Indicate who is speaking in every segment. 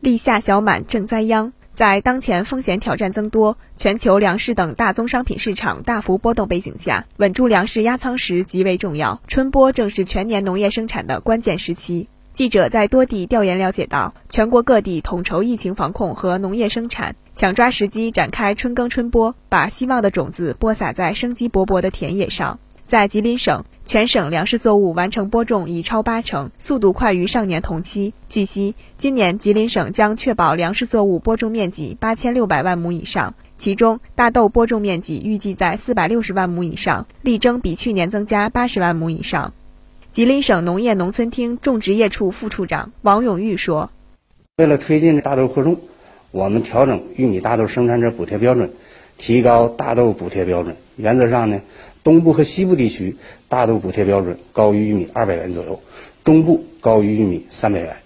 Speaker 1: 立夏小满正栽秧。在当前风险挑战增多、全球粮食等大宗商品市场大幅波动背景下，稳住粮食压仓时极为重要。春播正是全年农业生产的关键时期。记者在多地调研了解到，全国各地统筹疫情防控和农业生产，抢抓时机展开春耕春播，把希望的种子播撒在生机勃勃的田野上。在吉林省，全省粮食作物完成播种已超八成，速度快于上年同期。据悉，今年吉林省将确保粮食作物播种面积八千六百万亩以上，其中大豆播种面积预计在四百六十万亩以上，力争比去年增加八十万亩以上。吉林省农业农村厅种植业处副处长王永玉说：“
Speaker 2: 为了推进大豆扩种，我们调整玉米、大豆生产者补贴标准，提高大豆补贴标准。原则上呢。”东部和西部地区大豆补贴标准高于玉米二百元左右，中部高于玉米三百元。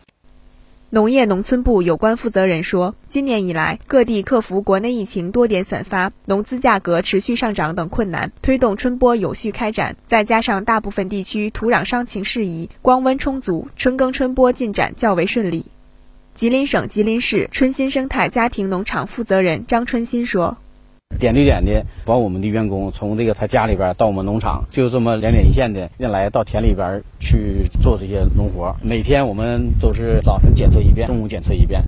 Speaker 1: 农业农村部有关负责人说，今年以来，各地克服国内疫情多点散发、农资价格持续上涨等困难，推动春播有序开展。再加上大部分地区土壤伤情适宜、光温充足，春耕春播进展较为顺利。吉林省吉林市春新生态家庭农场负责人张春新说。
Speaker 3: 点对点的把我们的员工从这个他家里边到我们农场，就这么两点一线的运来到田里边去做这些农活。每天我们都是早晨检测一遍，中午检测一遍。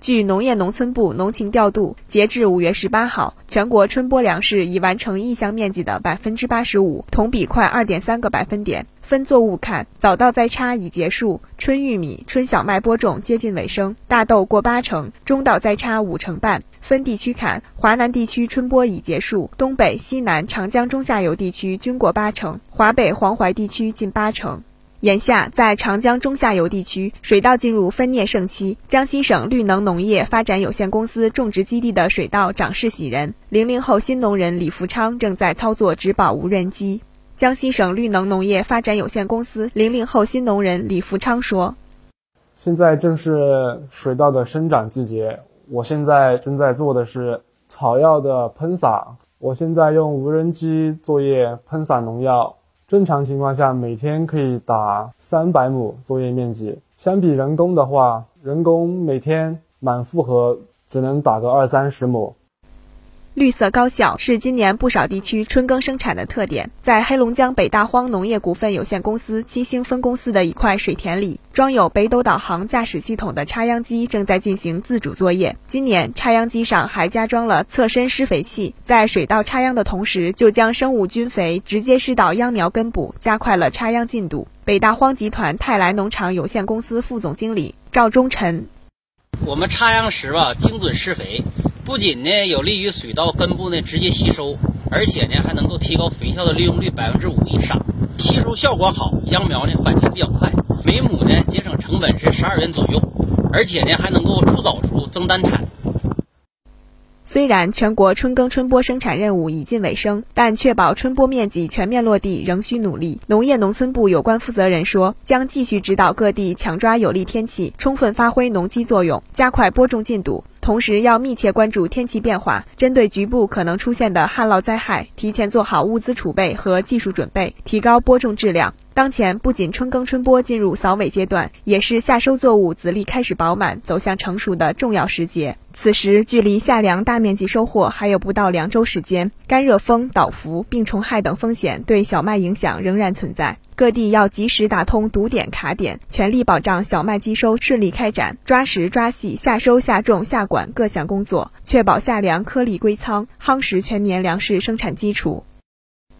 Speaker 1: 据农业农村部农情调度，截至五月十八号，全国春播粮食已完成意向面积的百分之八十五，同比快二点三个百分点。分作物看，早稻栽插已结束，春玉米、春小麦播种接近尾声，大豆过八成，中稻栽插五成半。分地区看，华南地区春播已结束，东北、西南、长江中下游地区均过八成，华北、黄淮地区近八成。眼下，在长江中下游地区，水稻进入分蘖盛期。江西省绿能农业发展有限公司种植基地的水稻长势喜人。零零后新农人李福昌正在操作植保无人机。江西省绿能农业发展有限公司零零后新农人李福昌说：“
Speaker 4: 现在正是水稻的生长季节，我现在正在做的是草药的喷洒。我现在用无人机作业喷洒农药。”正常情况下，每天可以打三百亩作业面积。相比人工的话，人工每天满负荷只能打个二三十亩。
Speaker 1: 绿色高效是今年不少地区春耕生产的特点。在黑龙江北大荒农业股份有限公司七星分公司的一块水田里，装有北斗导航驾驶系统的插秧机正在进行自主作业。今年插秧机上还加装了侧身施肥器，在水稻插秧的同时，就将生物菌肥直接施到秧苗根部，加快了插秧进度。北大荒集团泰来农场有限公司副总经理赵忠臣：
Speaker 5: 我们插秧时吧，精准施肥。不仅呢有利于水稻根部呢直接吸收，而且呢还能够提高肥效的利用率百分之五以上，吸收效果好，秧苗呢缓存比较快，每亩呢节省成本是十二元左右，而且呢还能够出早出增单产。
Speaker 1: 虽然全国春耕春播生产任务已近尾声，但确保春播面积全面落地仍需努力。农业农村部有关负责人说，将继续指导各地抢抓有利天气，充分发挥农机作用，加快播种进度。同时，要密切关注天气变化，针对局部可能出现的旱涝灾害，提前做好物资储备和技术准备，提高播种质量。当前不仅春耕春播进入扫尾阶段，也是夏收作物籽粒开始饱满、走向成熟的重要时节。此时距离夏粮大面积收获还有不到两周时间，干热风、倒伏、病虫害等风险对小麦影响仍然存在。各地要及时打通堵点卡点，全力保障小麦机收顺利开展，抓实抓细夏收夏种夏管各项工作，确保夏粮颗粒归仓，夯实全年粮食生产基础。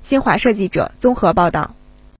Speaker 1: 新华社记者综合报道。